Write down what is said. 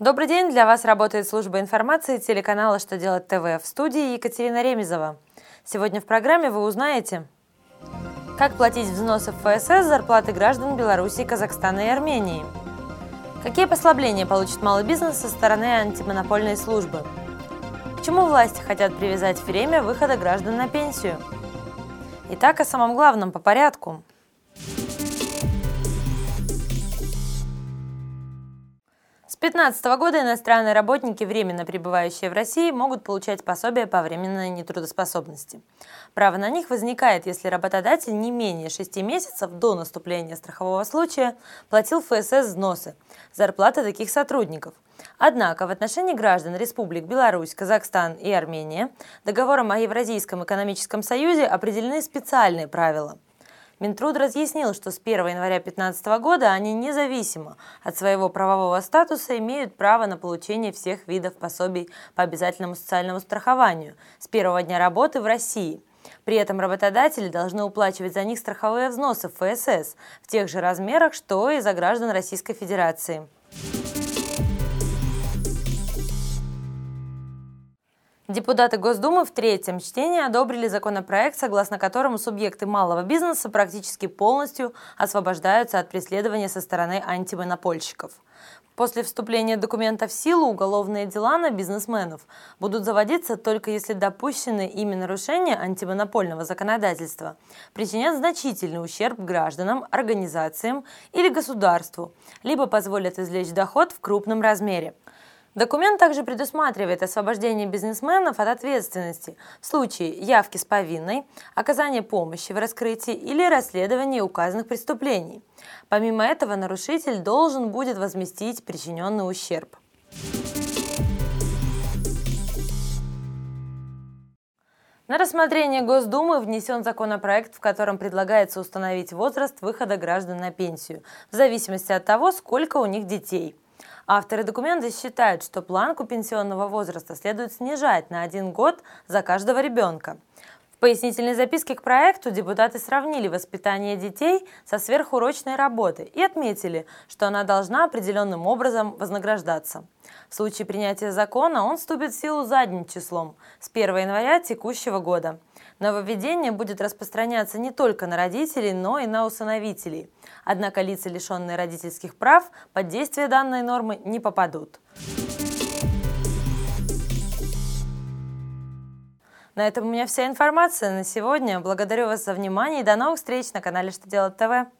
Добрый день! Для вас работает служба информации телеканала «Что делать ТВ» в студии Екатерина Ремезова. Сегодня в программе вы узнаете, как платить взносы в ФСС зарплаты граждан Беларуси, Казахстана и Армении, какие послабления получит малый бизнес со стороны антимонопольной службы, к чему власти хотят привязать время выхода граждан на пенсию. Итак, о самом главном по порядку – 2015 года иностранные работники, временно пребывающие в России, могут получать пособие по временной нетрудоспособности. Право на них возникает, если работодатель не менее 6 месяцев до наступления страхового случая платил ФСС взносы, зарплаты таких сотрудников. Однако в отношении граждан республик Беларусь, Казахстан и Армения договором о Евразийском экономическом союзе определены специальные правила – Минтруд разъяснил, что с 1 января 2015 года они независимо от своего правового статуса имеют право на получение всех видов пособий по обязательному социальному страхованию с первого дня работы в России. При этом работодатели должны уплачивать за них страховые взносы в ФСС в тех же размерах, что и за граждан Российской Федерации. Депутаты Госдумы в третьем чтении одобрили законопроект, согласно которому субъекты малого бизнеса практически полностью освобождаются от преследования со стороны антимонопольщиков. После вступления документа в силу уголовные дела на бизнесменов будут заводиться только если допущенные ими нарушения антимонопольного законодательства причинят значительный ущерб гражданам, организациям или государству, либо позволят извлечь доход в крупном размере – Документ также предусматривает освобождение бизнесменов от ответственности в случае явки с повинной, оказания помощи в раскрытии или расследовании указанных преступлений. Помимо этого, нарушитель должен будет возместить причиненный ущерб. На рассмотрение Госдумы внесен законопроект, в котором предлагается установить возраст выхода граждан на пенсию, в зависимости от того, сколько у них детей – Авторы документа считают, что планку пенсионного возраста следует снижать на один год за каждого ребенка. В пояснительной записке к проекту депутаты сравнили воспитание детей со сверхурочной работой и отметили, что она должна определенным образом вознаграждаться. В случае принятия закона он вступит в силу задним числом с 1 января текущего года. Нововведение будет распространяться не только на родителей, но и на усыновителей. Однако лица, лишенные родительских прав, под действие данной нормы не попадут. На этом у меня вся информация на сегодня. Благодарю вас за внимание и до новых встреч на канале «Что делать ТВ».